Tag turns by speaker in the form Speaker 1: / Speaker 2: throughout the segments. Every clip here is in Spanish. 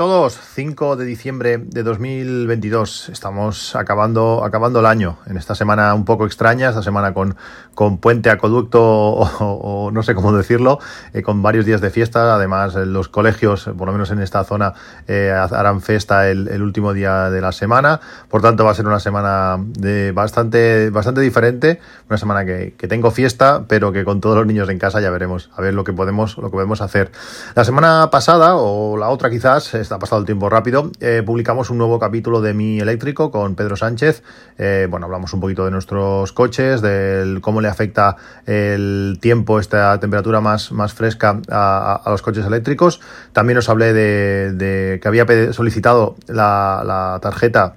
Speaker 1: Todos, 5 de diciembre de 2022. Estamos acabando, acabando el año en esta semana un poco extraña, esta semana con, con puente acueducto o, no sé cómo decirlo, eh, con varios días de fiesta. Además, los colegios, por lo menos en esta zona, eh, harán fiesta el, último día de la semana. Por tanto, va a ser una semana de bastante, bastante diferente, una semana que, que tengo fiesta, pero que con todos los niños en casa ya veremos a ver lo que podemos, lo que podemos hacer. La semana pasada, o la otra quizás, está pasado el tiempo rápido, eh, publicamos un nuevo capítulo de Mi Eléctrico con Pedro Sánchez. Eh, bueno, hablamos un poquito de nuestros coches, de cómo le afecta el tiempo, esta temperatura más, más fresca a, los coches eléctricos. También os hablé de, que había solicitado la tarjeta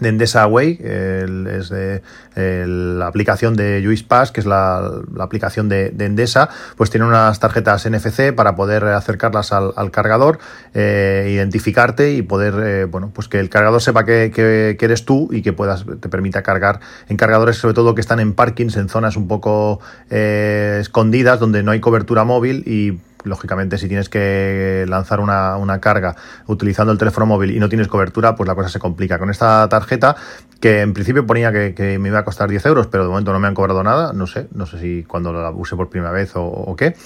Speaker 1: de Endesa Way, es de la aplicación de Juice Pass, que es la, aplicación de, Endesa, pues tiene unas tarjetas NFC para poder acercarlas al, cargador, eh, identificarte y poder, eh, bueno, pues que el cargador sepa que, que, eres tú y que puedas, te permita cargar en cargadores, sobre todo que están en parkings, en zonas un poco eh, escondidas, donde no hay cobertura móvil y lógicamente si tienes que lanzar una, una, carga utilizando el teléfono móvil y no tienes cobertura, pues la cosa se complica. Con esta tarjeta, que en principio ponía que, me iba a costar 10 euros, pero de momento no me han cobrado nada, no sé, no sé si cuando la use por primera vez o, o qué,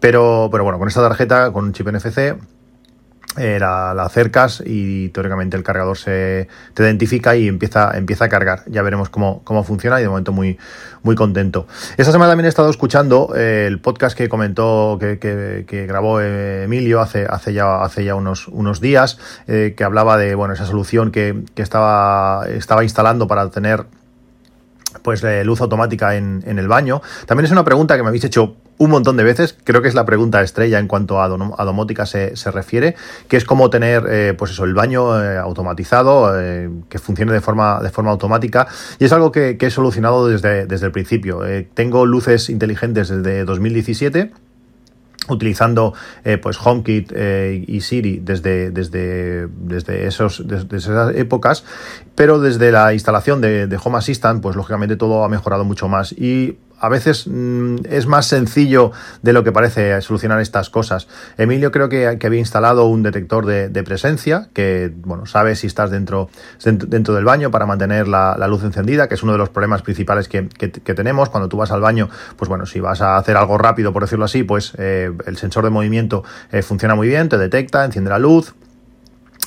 Speaker 1: pero, pero bueno, con esta tarjeta, con un chip NFC, eh, la, acercas y teóricamente el cargador se te identifica y empieza, empieza a cargar. Ya veremos cómo, cómo funciona y de momento muy, muy contento. Esta semana también he estado escuchando eh, el podcast que comentó, que, que, grabó Emilio hace, hace ya, hace ya unos, unos días, eh, que hablaba de bueno, esa solución que, que estaba, estaba instalando para tener pues luz automática en, en, el baño. También es una pregunta que me habéis hecho un montón de veces, creo que es la pregunta estrella en cuanto a, domótica se, se, refiere, que es cómo tener eh, pues eso, el baño eh, automatizado, eh, que funcione de forma, de forma automática, y es algo que, que he solucionado desde, desde el principio. tengo luces inteligentes desde 2017 utilizando eh, pues HomeKit eh, y Siri desde, desde, desde, esos, desde esas épocas, pero desde la instalación de, de, Home Assistant, pues lógicamente todo ha mejorado mucho más. Y a veces mm, es más sencillo de lo que parece solucionar estas cosas. Emilio creo que, había instalado un detector de, presencia que, bueno, sabe si estás dentro, dentro del baño para mantener la, luz encendida, que es uno de los problemas principales que, tenemos. Cuando tú vas al baño, pues bueno, si vas a hacer algo rápido, por decirlo así, pues eh, el sensor de movimiento eh, funciona muy bien, te detecta, enciende la luz,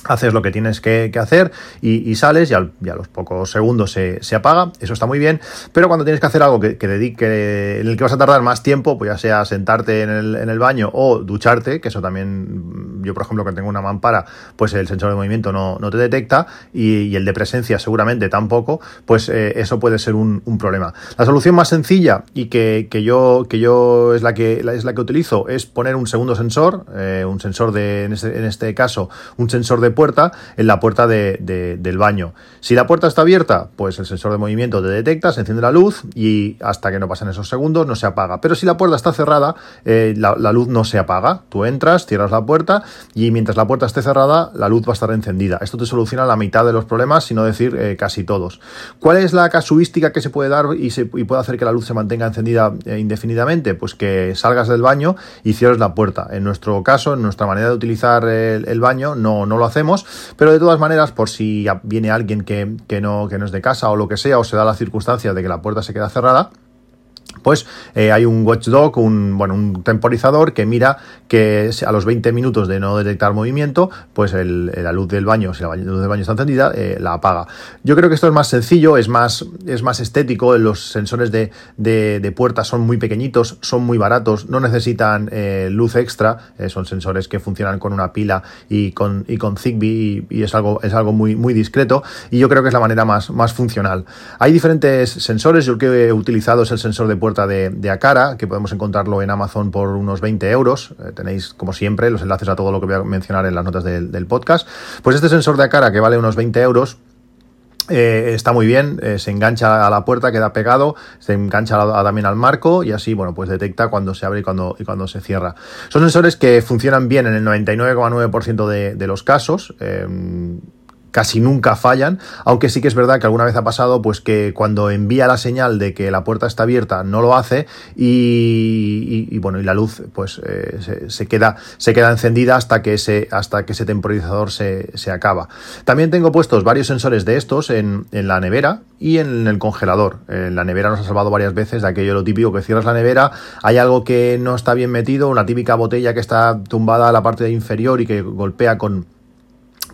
Speaker 1: haces lo que tienes que, hacer y, sales y, a los pocos segundos se, apaga, eso está muy bien, pero cuando tienes que hacer algo que, dedique, en el que vas a tardar más tiempo, pues ya sea sentarte en el, en el, baño o ducharte, que eso también, yo por ejemplo que tengo una mampara, pues el sensor de movimiento no, te detecta y, el de presencia seguramente tampoco, pues eh, eso puede ser un, problema. La solución más sencilla y que, yo, que yo es la que, es la que utilizo es poner un segundo sensor, eh, un sensor de, en este, en este caso, un sensor de puerta en la puerta del baño. Si la puerta está abierta, pues el sensor de movimiento te detecta, se enciende la luz y hasta que no pasen esos segundos no se apaga. Pero si la puerta está cerrada, eh, la, luz no se apaga. Tú entras, cierras la puerta y mientras la puerta esté cerrada, la luz va a estar encendida. Esto te soluciona la mitad de los problemas, si no decir eh, casi todos. ¿Cuál es la casuística que se puede dar y, se, puede hacer que la luz se mantenga encendida eh, indefinidamente? Pues que salgas del baño y cierres la puerta. En nuestro caso, en nuestra manera de utilizar el, el baño, no, no lo hacemos pero de todas maneras, por si viene alguien que, que, no, que no es de casa o lo que sea, o se da la circunstancia de que la puerta se queda cerrada, pues eh, hay un watchdog, un, bueno, un temporizador que mira que a los 20 minutos de no detectar movimiento, pues la luz del baño, si la luz del baño está encendida, eh, la apaga. Yo creo que esto es más sencillo, es más, es más estético, los sensores de, de, puertas son muy pequeñitos, son muy baratos, no necesitan eh, luz extra, son sensores que funcionan con una pila y con, y con Zigbee y, es algo, es algo muy, muy discreto y yo creo que es la manera más, más funcional. Hay diferentes sensores, yo el que he utilizado es el sensor de puerta de, de, que podemos encontrarlo en Amazon por unos 20 euros. Eh, tenéis, como siempre, los enlaces a todo lo que voy a mencionar en las notas del, podcast. Pues este sensor de Acara, que vale unos 20 euros, eh, está muy bien, eh, se engancha a la puerta, queda pegado, se engancha también al marco y así, bueno, pues detecta cuando se abre y cuando, y cuando se cierra. Son sensores que funcionan bien en el 99,9% de, de los casos. Casi nunca fallan, aunque sí que es verdad que alguna vez ha pasado pues que cuando envía la señal de que la puerta está abierta no lo hace y, bueno y la luz pues eh, se, queda se queda encendida hasta que ese hasta que ese temporizador se, se acaba. También tengo puestos varios sensores de estos en, en, la nevera y en el congelador. En la nevera nos ha salvado varias veces de aquello lo típico que cierras la nevera, hay algo que no está bien metido, una típica botella que está tumbada a la parte inferior y que golpea con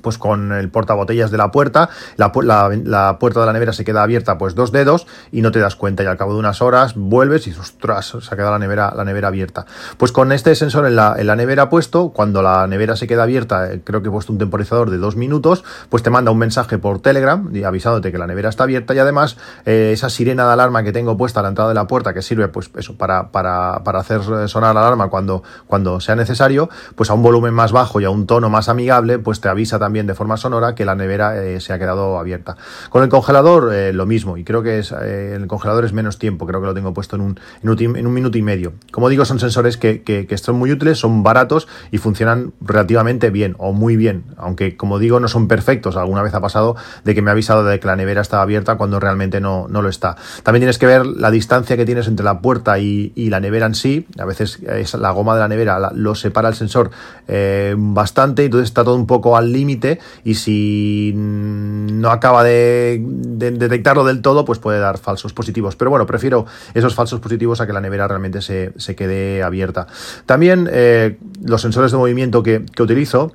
Speaker 1: pues con el portabotellas de la puerta, la, puerta de la nevera se queda abierta pues dos dedos y no te das cuenta y al cabo de unas horas vuelves y ostras, se ha quedado la nevera, la nevera abierta. Pues con este sensor en la, en la nevera puesto, cuando la nevera se queda abierta, eh, creo que he puesto un temporizador de dos minutos, pues te manda un mensaje por Telegram avisándote que la nevera está abierta y además eh, esa sirena de alarma que tengo puesta a la entrada de la puerta que sirve pues eso para, para, para hacer sonar la alarma cuando, cuando sea necesario, pues a un volumen más bajo y a un tono más amigable, pues te avisa también de forma sonora que la nevera eh, se ha quedado abierta. Con el congelador eh, lo mismo, y creo que es, eh, el congelador es menos tiempo, creo que lo tengo puesto en un, en un, minuto y medio. Como digo, son sensores que, que, son muy útiles, son baratos y funcionan relativamente bien o muy bien, aunque como digo no son perfectos. Alguna vez ha pasado de que me ha avisado de que la nevera estaba abierta cuando realmente no, no lo está. También tienes que ver la distancia que tienes entre la puerta y, y la nevera en sí. A veces es la goma de la nevera lo separa el sensor bastante, entonces está todo un poco al límite y si no acaba de, detectarlo del todo, pues puede dar falsos positivos. Pero bueno, prefiero esos falsos positivos a que la nevera realmente se, quede abierta. También eh, los sensores de movimiento que, que utilizo,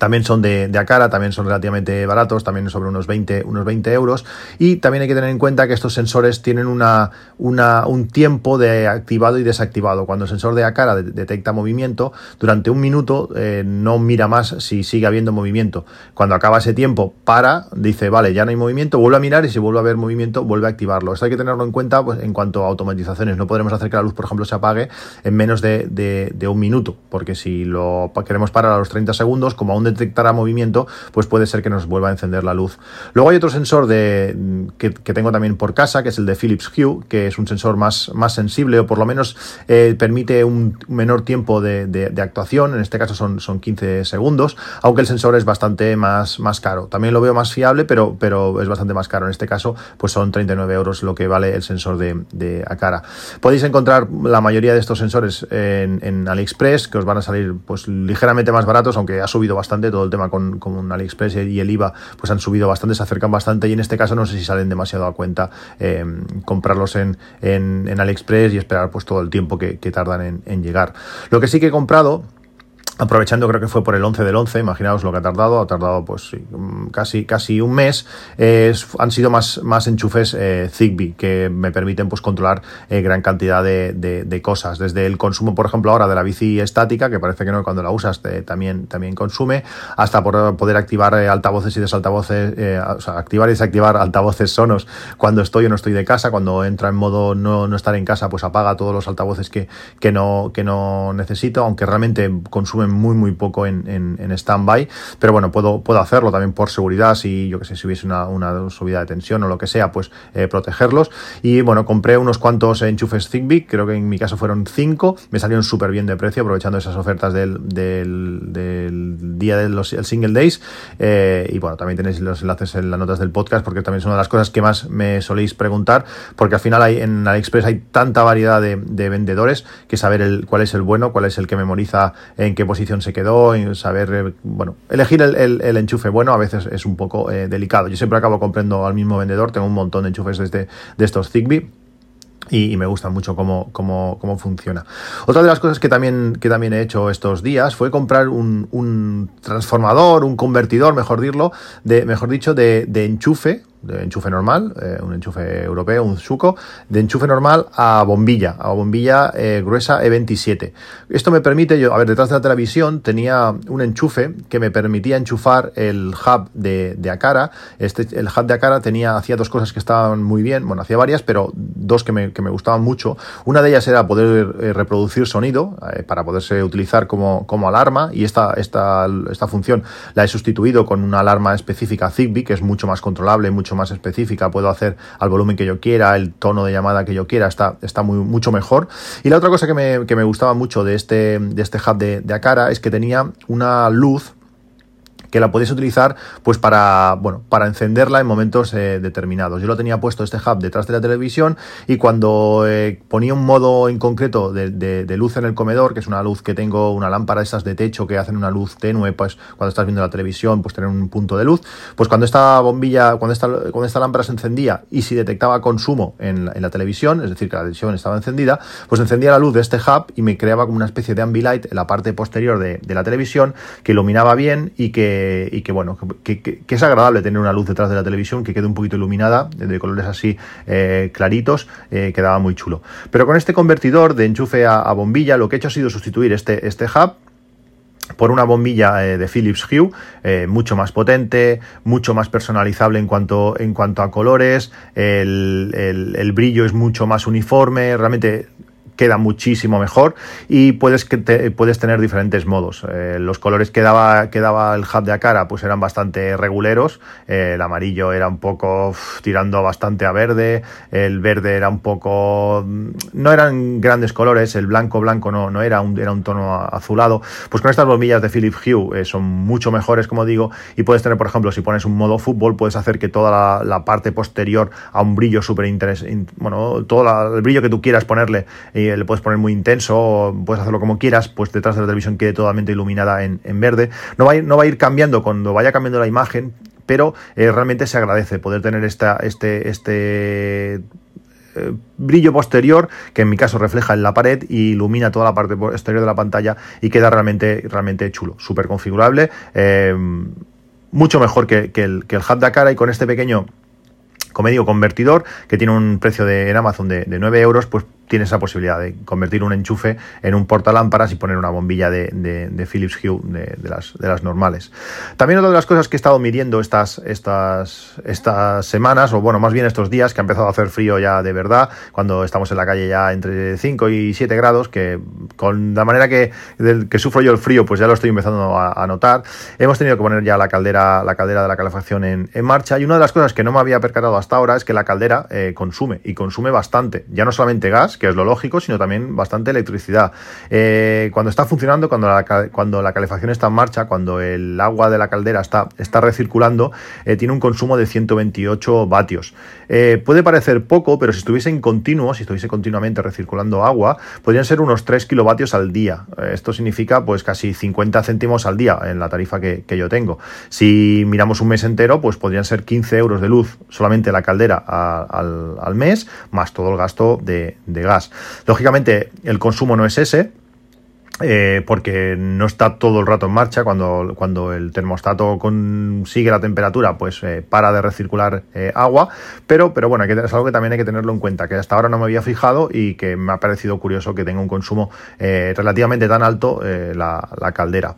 Speaker 1: también son de, de Acara, también son relativamente baratos, también sobre unos 20, unos 20 euros. Y también hay que tener en cuenta que estos sensores tienen una, una, un tiempo de activado y desactivado. Cuando el sensor de Acara detecta movimiento, durante un minuto eh, no mira más si sigue habiendo movimiento. Cuando acaba ese tiempo, para, dice, vale, ya no hay movimiento, vuelve a mirar y si vuelve a haber movimiento, vuelve a activarlo. Esto hay que tenerlo en cuenta pues, en cuanto a automatizaciones. No podremos hacer que la luz, por ejemplo, se apague en menos de, de, de un minuto, porque si lo queremos parar a los 30 segundos, como aún detectará movimiento, pues puede ser que nos vuelva a encender la luz. Luego hay otro sensor de, que, tengo también por casa, que es el de Philips Hue, que es un sensor más, más sensible o por lo menos eh, permite un menor tiempo de, actuación, en este caso son, son 15 segundos, aunque el sensor es bastante más, más caro. También lo veo más fiable, pero, pero es bastante más caro. En este caso, pues son 39 euros lo que vale el sensor de, de Acara. Podéis encontrar la mayoría de estos sensores en, en AliExpress, que os van a salir pues ligeramente más baratos, aunque ha subido bastante todo el tema con, con AliExpress y el IVA, pues han subido bastante, se acercan bastante y en este caso no sé si salen demasiado a cuenta eh, comprarlos en, en, AliExpress y esperar pues todo el tiempo que, tardan en, en llegar. Lo que sí que he comprado aprovechando creo que fue por el 11 del 11, imaginaos lo que ha tardado, ha tardado pues mm, casi, casi un mes, han sido más, más enchufes eh, Zigbee que me permiten pues controlar eh, gran cantidad de, de, cosas, desde el consumo por ejemplo ahora de la bici estática, que parece que no cuando la usas también, también consume, hasta por poder activar eh, altavoces y desaltavoces, sea, activar y desactivar altavoces sonos cuando estoy o no estoy de casa, cuando entra en modo no, no estar en casa pues apaga todos los altavoces que, que, no, que no necesito, aunque realmente consumen muy, muy poco en, en, en stand-by, pero bueno, puedo, puedo hacerlo también por seguridad, si yo que sé, si hubiese una, una subida de tensión o lo que sea, pues eh, protegerlos. Y bueno, compré unos cuantos enchufes Zigbee, creo que en mi caso fueron cinco, me salieron súper bien de precio, aprovechando esas ofertas del, del, día del el Single Days. Eh, y bueno, también tenéis los enlaces en las notas del podcast, porque también es una de las cosas que más me soléis preguntar, porque al final hay, en AliExpress hay tanta variedad de, de vendedores que saber el, cuál es el bueno, cuál es el que memoriza en qué posición se quedó, y saber, eh, bueno, elegir el, el, enchufe bueno a veces es un poco eh, delicado. Yo siempre acabo comprando al mismo vendedor, tengo un montón de enchufes de, de estos Zigbee. Y, me gusta mucho cómo, cómo, cómo, funciona. Otra de las cosas que también, que también he hecho estos días fue comprar un, un transformador, un convertidor, mejor, dirlo, de, mejor dicho, de, de enchufe de enchufe normal, eh, un enchufe europeo, un suco, de enchufe normal a bombilla, a bombilla eh, gruesa E27. Esto me permite, yo, a ver, detrás de la televisión tenía un enchufe que me permitía enchufar el hub de, de Acara. Este, el hub de Acara tenía, hacía dos cosas que estaban muy bien, bueno, hacía varias, pero dos que me, que me gustaban mucho. Una de ellas era poder eh, reproducir sonido para poderse utilizar como, como alarma y esta, esta, esta función la he sustituido con una alarma específica Zigbee que es mucho más controlable, mucho más específica, puedo hacer al volumen que yo quiera, el tono de llamada que yo quiera, está, está muy, mucho mejor. Y la otra cosa que me, que me gustaba mucho de este, de este hub de, de Akara es que tenía una luz que la podéis utilizar pues para, bueno, para encenderla en momentos eh, determinados. Yo lo tenía puesto este hub detrás de la televisión y cuando eh, ponía un modo en concreto de, luz en el comedor, que es una luz que tengo, una lámpara esas de techo que hacen una luz tenue, pues cuando estás viendo la televisión, pues tener un punto de luz, pues cuando esta bombilla, cuando esta, cuando esta lámpara se encendía y si detectaba consumo en la, en la televisión, es decir, que la televisión estaba encendida, pues encendía la luz de este hub y me creaba como una especie de ambilight en la parte posterior de, de la televisión que iluminaba bien y que y que bueno, que, es agradable tener una luz detrás de la televisión que quede un poquito iluminada, de colores así eh, claritos, eh, quedaba muy chulo. Pero con este convertidor de enchufe a, bombilla, lo que he hecho ha sido sustituir este, este hub por una bombilla eh, de Philips Hue mucho más potente, mucho más personalizable en cuanto, en cuanto a colores, el, el, brillo es mucho más uniforme, realmente queda muchísimo mejor y puedes, que puedes tener diferentes modos. Eh, los colores que daba, que daba el hub de Akara pues eran bastante reguleros. Eh, el amarillo era un poco tirando bastante a verde. El verde era un poco... Mm, no eran grandes colores. El blanco blanco no, no era, un, era un tono azulado. Pues con estas bombillas de Philips Hue eh, son mucho mejores, como digo, y puedes tener, por ejemplo, si pones un modo fútbol, puedes hacer que toda la, parte posterior a un brillo súper interesante, bueno, todo el brillo que tú quieras ponerle le puedes poner muy intenso, puedes hacerlo como quieras, pues detrás de la televisión quede totalmente iluminada en, verde. No va, a ir, cambiando cuando vaya cambiando la imagen, pero eh, realmente se agradece poder tener este, este eh, brillo posterior que en mi caso refleja en la pared y ilumina toda la parte exterior de la pantalla y queda realmente, chulo, súper configurable, eh, mucho mejor que, el, que hub de y con este pequeño como digo, convertidor que tiene un precio de, en Amazon de, de 9 euros, pues tiene esa posibilidad de convertir un enchufe en un portalámparas y poner una bombilla de, Philips Hue de, las, normales. También otra de las cosas que he estado midiendo estas, estas, estas semanas, o bueno, más bien estos días, que ha empezado a hacer frío ya de verdad, cuando estamos en la calle ya entre 5 y 7 grados, que con la manera que, sufro yo el frío, pues ya lo estoy empezando a, notar. Hemos tenido que poner ya la caldera, la caldera de la calefacción en, en, marcha, y una de las cosas que no me había percatado hasta ahora es que la caldera eh, consume, y consume bastante, ya no solamente gas, que es lo lógico, sino también bastante electricidad. Eh, cuando está funcionando, cuando la, cuando la calefacción está en marcha, cuando el agua de la caldera está, está recirculando, eh, tiene un consumo de 128 vatios. Eh, puede parecer poco, pero si estuviese en continuo, si estuviese continuamente recirculando agua, podrían ser unos 3 kilovatios al día. esto significa pues casi 50 céntimos al día en la tarifa que, yo tengo. Si miramos un mes entero, pues podrían ser 15 euros de luz solamente la caldera al, al mes, más todo el gasto de gas. Lógicamente, el consumo no es ese, eh, porque no está todo el rato en marcha. Cuando, cuando el termostato consigue la temperatura, pues eh, para de recircular eh, agua. Pero, pero bueno, es algo que también hay que tenerlo en cuenta, que hasta ahora no me había fijado y que me ha parecido curioso que tenga un consumo relativamente tan alto la caldera.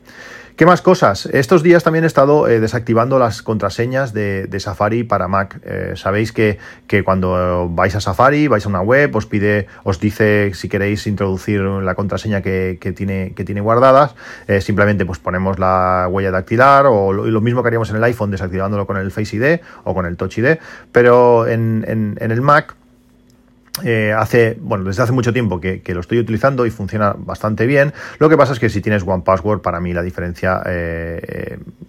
Speaker 1: ¿Qué más cosas? Estos días también he estado eh, desactivando las contraseñas de, Safari para Mac. Eh, sabéis que, que, cuando vais a Safari, vais a una web, os pide, os dice si queréis introducir la contraseña que, tiene, que tiene guardadas. Eh, simplemente pues ponemos la huella dactilar o lo, mismo que haríamos en el iPhone desactivándolo con el Face ID o con el Touch ID. Pero en, en, en el Mac eh, hace, bueno, desde hace mucho tiempo que, lo estoy utilizando y funciona bastante bien. Lo que pasa es que si tienes One Password, para mí la diferencia eh, mm,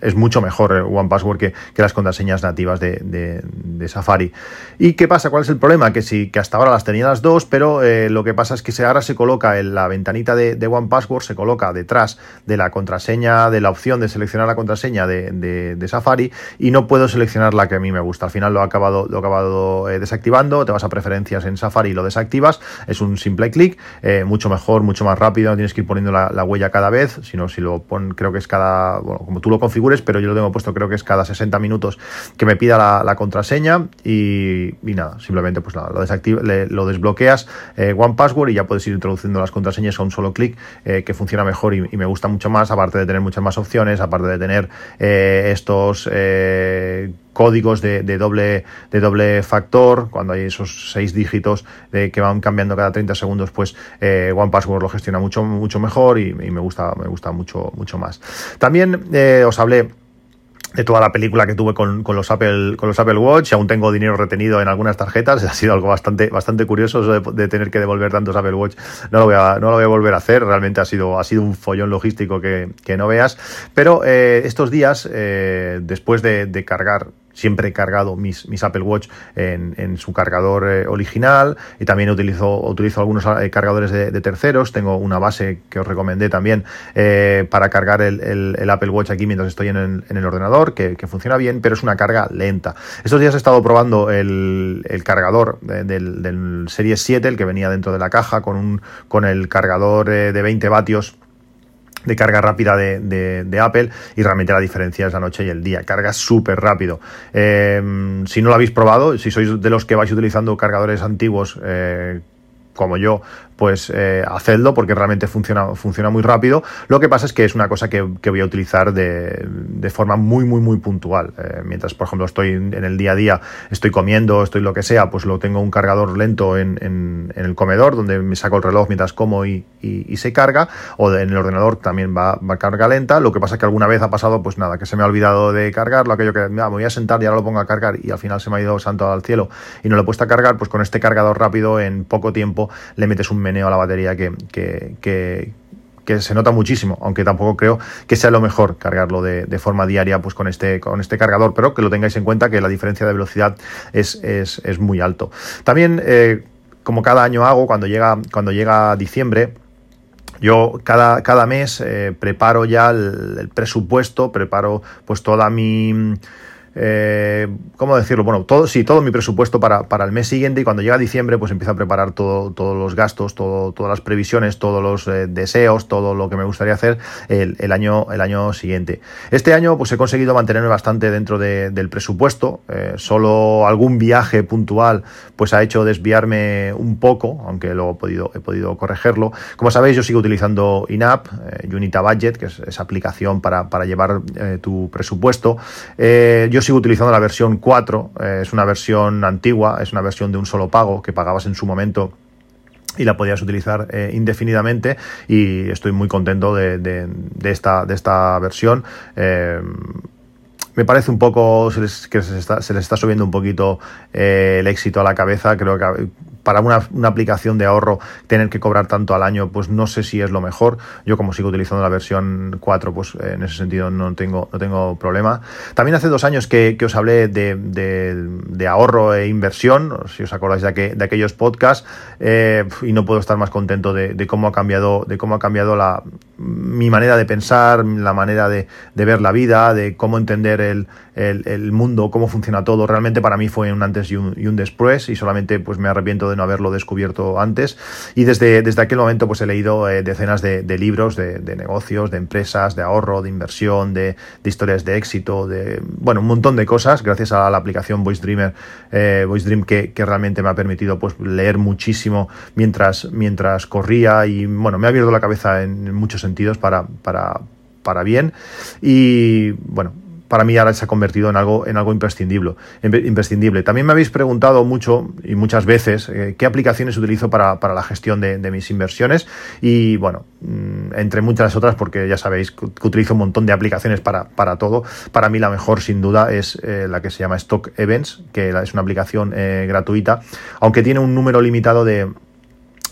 Speaker 1: es mucho mejor eh, One Password que, las contraseñas nativas de, Safari. ¿Y qué pasa? ¿Cuál es el problema? Que sí, que hasta ahora las tenía las dos, pero lo que pasa es que ahora se coloca en la ventanita de, One Password, se coloca detrás de la contraseña, de la opción de seleccionar la contraseña de, Safari y no puedo seleccionar la que a mí me gusta. Al final lo he acabado, lo he acabado desactivando, te vas a preferir en Safari y lo desactivas, es un simple clic, eh, mucho mejor, mucho más rápido, no tienes que ir poniendo la, huella cada vez, sino si lo pon, creo que es cada, como tú lo configures, pero yo lo tengo puesto, creo que es cada 60 minutos que me pida la, contraseña y, nada, simplemente pues lo, lo desbloqueas eh, One Password y ya puedes ir introduciendo las contraseñas a un solo clic eh, que funciona mejor y, me gusta mucho más, aparte de tener muchas más opciones, aparte de tener estos códigos de, doble, de doble factor, cuando hay esos seis dígitos de, que van cambiando cada 30 segundos, pues eh, One Password lo gestiona mucho, mucho mejor y, me gusta, me gusta mucho, mucho más. También eh, os hablé de toda la película que tuve con, los Apple con los Apple Watch aún tengo dinero retenido en algunas tarjetas ha sido algo bastante bastante curioso de, tener que devolver tantos Apple Watch. No lo voy a no lo voy a volver a hacer realmente ha sido ha sido un follón logístico que, no veas. Pero eh, estos días eh, después de, de cargar siempre he cargado mis, Apple Watch en, su cargador eh, original y también utilizo, utilizo algunos eh, cargadores de, terceros. Tengo una base que os recomendé también eh, para cargar el, Apple Watch aquí mientras estoy en el, ordenador, que, funciona bien, pero es una carga lenta. Estos días he estado probando el, cargador del, del Series 7, el que venía dentro de la caja, con, un, con el cargador de 20 vatios de carga rápida de, Apple y realmente la diferencia es la noche y el día. Carga súper rápido. Eh, si no lo habéis probado, si sois de los que vais utilizando cargadores antiguos eh, como yo, pues eh, hacedlo porque realmente funciona, funciona muy rápido. Lo que pasa es que es una cosa que, voy a utilizar de, forma muy, muy, muy puntual. Eh, mientras, por ejemplo, estoy en el día a día, estoy comiendo, estoy lo que sea, pues lo tengo un cargador lento en, el comedor, donde me saco el reloj mientras como y, se carga, o en el ordenador también va, va, carga lenta. Lo que pasa es que alguna vez ha pasado, pues nada, que se me ha olvidado de cargarlo, aquello que me voy a sentar y ahora lo pongo a cargar y al final se me ha ido santo al cielo y no lo he puesto a cargar, pues con este cargador rápido en poco tiempo le metes un a la batería que, que, se nota muchísimo, aunque tampoco creo que sea lo mejor cargarlo de, forma diaria pues con este, con este cargador, pero que lo tengáis en cuenta que la diferencia de velocidad es, es, muy alto. También, eh, como cada año hago, cuando llega, cuando llega diciembre, yo cada, cada mes eh, preparo ya el, presupuesto, preparo pues toda mi eh, ¿cómo decirlo? Bueno, todo, sí, todo mi presupuesto para, para, el mes siguiente y cuando llega diciembre pues empiezo a preparar todo, todos los gastos, todo, todas las previsiones, todos los eh, deseos, todo lo que me gustaría hacer el, año, siguiente. Este año pues he conseguido mantenerme bastante dentro del presupuesto, eh, solo algún viaje puntual pues ha hecho desviarme un poco, aunque luego he podido, corregirlo. Como sabéis yo sigo utilizando INAP, Unita Budget, que es esa aplicación para, para llevar tu presupuesto. yo sigo utilizando la versión 4, eh, es una versión antigua, es una versión de un solo pago que pagabas en su momento y la podías utilizar eh, indefinidamente y estoy muy contento de, esta, de esta versión. Eh, me parece un poco que se, está, se les está subiendo un poquito el éxito a la cabeza. Creo que para una, aplicación de ahorro tener que cobrar tanto al año, pues no sé si es lo mejor. Yo como sigo utilizando la versión 4, pues en ese sentido no tengo, no tengo problema. También hace dos años que, os hablé de, ahorro e inversión, si os acordáis de, de aquellos podcasts, eh, y no puedo estar más contento de, cómo ha cambiado, de cómo ha cambiado la, mi manera de pensar, la manera de, ver la vida, de cómo entender el, el, mundo, cómo funciona todo. Realmente para mí fue un antes y un, y un después y solamente pues me arrepiento de no haberlo descubierto antes. Y desde, desde aquel momento pues he leído eh, decenas de, libros de, negocios, de empresas, de ahorro, de inversión, de, historias de éxito, de bueno, un montón de cosas gracias a la aplicación Voice Dreamer, eh, Voice Dream que, realmente me ha permitido pues leer muchísimo mientras, mientras corría y bueno, me ha abierto la cabeza en muchos sentidos para, para, para bien. Y bueno, para mí ahora se ha convertido en algo, en algo imprescindible, imprescindible. También me habéis preguntado mucho y muchas veces eh, qué aplicaciones utilizo para, la gestión de, mis inversiones y bueno, mm, entre muchas otras, porque ya sabéis que, utilizo un montón de aplicaciones para, para todo, para mí la mejor sin duda es eh, la que se llama Stock Events, que es una aplicación eh, gratuita, aunque tiene un número limitado de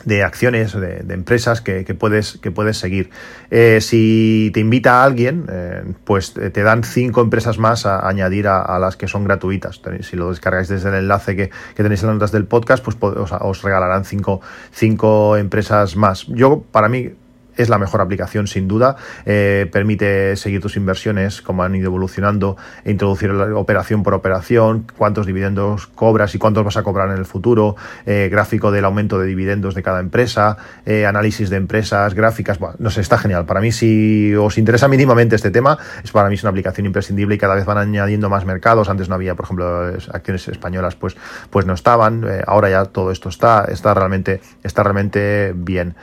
Speaker 1: de acciones de, empresas que, puedes, que puedes seguir. Eh, si te invita a alguien, eh, pues te dan cinco empresas más a, añadir a, las que son gratuitas. Si lo descargáis desde el enlace que, tenéis en las notas del podcast, pues os, os regalarán cinco, cinco empresas más. Yo, para mí, es la mejor aplicación sin duda. Eh, permite seguir tus inversiones, como han ido evolucionando, e introducir la operación por operación, cuántos dividendos cobras y cuántos vas a cobrar en el futuro, eh, gráfico del aumento de dividendos de cada empresa, eh, análisis de empresas, gráficas. Bueno, no sé, está genial. Para mí, si os interesa mínimamente este tema, es para mí es una aplicación imprescindible y cada vez van añadiendo más mercados. Antes no había, por ejemplo, acciones españolas, pues, pues no estaban. ahora ya todo esto está, está realmente, está realmente bien.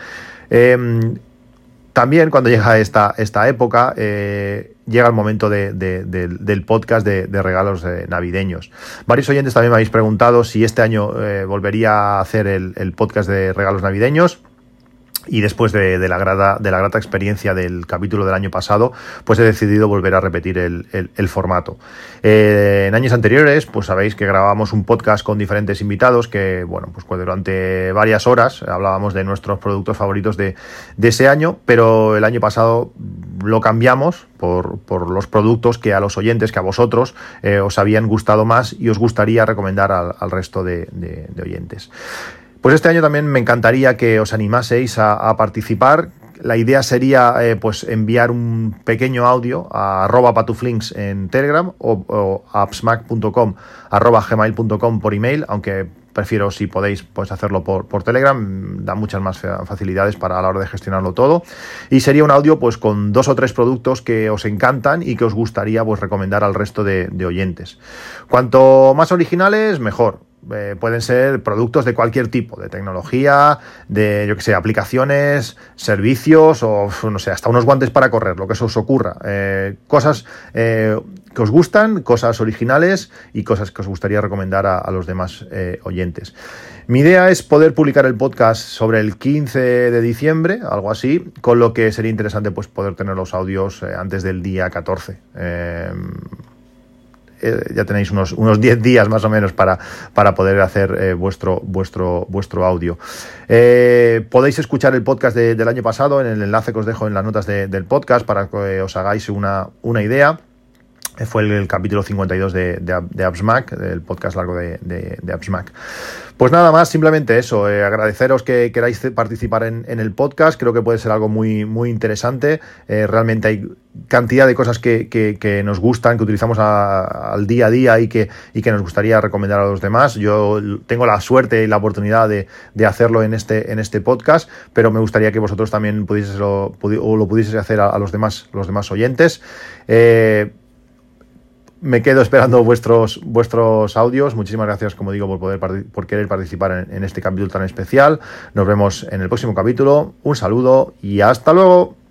Speaker 1: También cuando llega esta, esta época, eh, llega el momento del podcast de, regalos eh, navideños. Varios oyentes también me habéis preguntado si este año eh, volvería a hacer el, podcast de regalos navideños. Y después de, la grata, experiencia del capítulo del año pasado, pues he decidido volver a repetir el, formato. Eh, en años anteriores, pues sabéis que grabábamos un podcast con diferentes invitados que, bueno, pues durante varias horas hablábamos de nuestros productos favoritos de, ese año, pero el año pasado lo cambiamos por, los productos que a los oyentes, que a vosotros, eh, os habían gustado más y os gustaría recomendar al, resto de oyentes. Pues este año también me encantaría que os animaseis a, participar. La idea sería eh, pues enviar un pequeño audio a arroba patuflinks en Telegram o, a appsmac.com arroba gmail.com por email, aunque prefiero si podéis pues hacerlo por, por, Telegram, da muchas más facilidades para a la hora de gestionarlo todo. Y sería un audio pues con dos o tres productos que os encantan y que os gustaría pues recomendar al resto de oyentes. Cuanto más originales, mejor. Eh, pueden ser productos de cualquier tipo, de tecnología, de, yo que sé, aplicaciones, servicios o, no sé, hasta unos guantes para correr, lo que se os ocurra. Eh, cosas eh, que os gustan, cosas originales y cosas que os gustaría recomendar a, los demás oyentes. Mi idea es poder publicar el podcast sobre el 15 de diciembre, algo así, con lo que sería interesante pues poder tener los audios antes del día 14 eh, ya tenéis unos, unos 10 días más o menos para, para poder hacer eh, vuestro, vuestro, vuestro audio. Eh, podéis escuchar el podcast del año pasado en el enlace que os dejo en las notas del podcast para que os hagáis una, una idea fue el, capítulo 52 de, de, de AppsMac, el podcast largo de, de, de AppsMac. Pues nada más, simplemente eso, eh, agradeceros que queráis participar en, el podcast, creo que puede ser algo muy, muy interesante, eh, realmente hay cantidad de cosas que, que, nos gustan, que utilizamos al día a día y que, y que nos gustaría recomendar a los demás. Yo tengo la suerte y la oportunidad de, hacerlo en este, en este podcast, pero me gustaría que vosotros también pudieseis lo, o lo hacer a, los, demás, los demás oyentes. Eh, me quedo esperando vuestros, vuestros audios. Muchísimas gracias, como digo, por, poder, por querer participar en este capítulo tan especial. Nos vemos en el próximo capítulo. Un saludo y hasta luego.